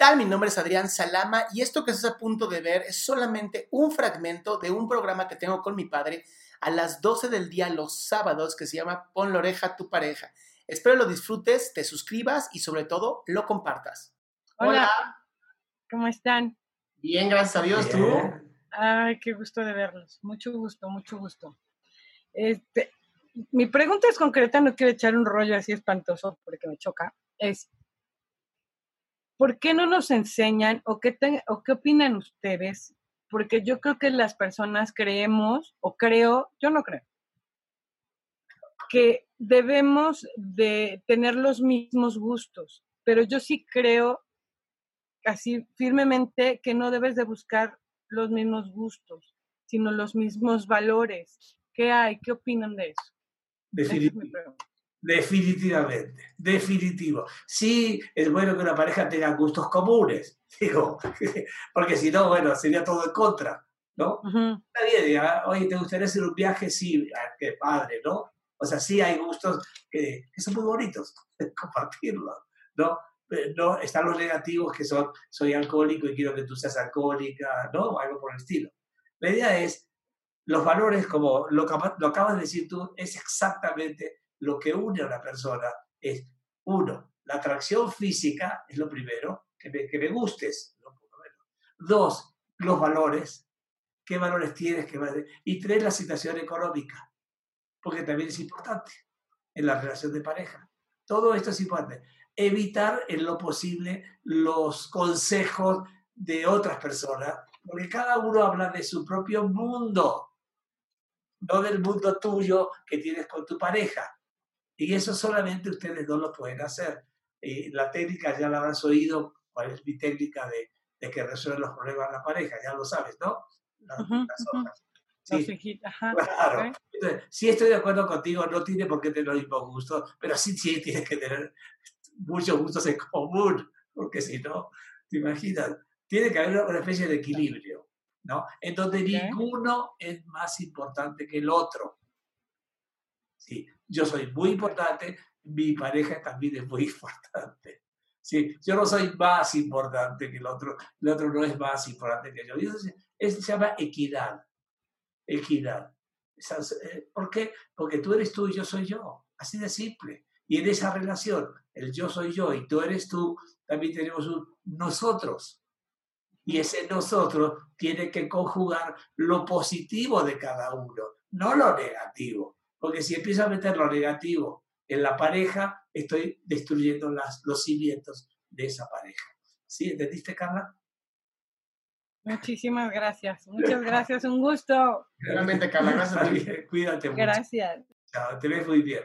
tal? Mi nombre es Adrián Salama y esto que estás a punto de ver es solamente un fragmento de un programa que tengo con mi padre a las 12 del día los sábados que se llama Pon la oreja a tu pareja. Espero lo disfrutes, te suscribas y sobre todo lo compartas. Hola. ¿Cómo están? Bien, gracias a Dios, ¿tú? Ay, qué gusto de verlos. Mucho gusto, mucho gusto. Este, mi pregunta es concreta, no quiero echar un rollo así espantoso porque me choca. Es, ¿por qué no nos enseñan o qué, te- o qué opinan ustedes? Porque yo creo que las personas creemos, o creo, yo no creo, que debemos de tener los mismos gustos, pero yo sí creo así firmemente que no debes de buscar los mismos gustos, sino los mismos valores. ¿Qué hay? ¿Qué opinan de eso? Definitivamente, definitivo. Sí, es bueno que una pareja tenga gustos comunes, digo, porque si no, bueno, sería todo en contra, ¿no? Ujú. Está bien, diga, oye, ¿te gustaría hacer un viaje? Sí, ah, qué padre, ¿no? O sea, sí hay gustos que, que son muy bonitos, compartirlos, ¿no? No, están los negativos que son, soy alcohólico y quiero que tú seas alcohólica, ¿no? Algo por el estilo. La idea es, los valores, como lo, lo acabas de decir tú, es exactamente lo que une a una persona. Es, uno, la atracción física es lo primero, que me, que me gustes, ¿no? Dos, los valores, qué valores tienes, qué valores- y tres, la situación económica, porque también es importante en la relación de pareja. Todo esto es importante. Evitar en lo posible los consejos de otras personas, porque cada uno habla de su propio mundo, no del mundo tuyo que tienes con tu pareja. Y eso solamente ustedes dos lo pueden hacer. Y la técnica ya la habrás oído, cuál es mi técnica de, de que resuelve los problemas de la pareja, ya lo sabes, ¿no? Las, Ujú, las ujú. hojas. Los Sí, hijitos, ajá, claro. ok. Entonces, sí estoy de acuerdo contigo, no tiene por qué tener los mismos gustos, pero sí, sí tienes que tener muchos gustos en común, porque si no, te imaginas, tiene que haber una- especie de equilibrio, ¿no? En donde ninguno es más importante que el otro. Sí, yo soy muy importante, mi pareja también es muy importante. Sí, yo no soy más importante que el otro, el otro no es más importante que yo. Y eso se, eso se llama equidad. Equidad. Eh, ¿Por qué? Porque tú eres tú y yo soy yo. Así de simple. Y en esa relación, el yo soy yo y tú eres tú, también tenemos un nosotros. Y ese nosotros tiene que conjugar lo positivo de cada uno, no lo negativo. Porque si empiezo a meter lo negativo en la pareja, estoy destruyendo las, los cimientos de esa pareja. ¿Sí? ¿Entendiste, Carla? Muchísimas gracias. Muchas gracias. Un gusto. Realmente, Carla, gracias Cuídate mucho. Gracias. Chao, te ves muy bien.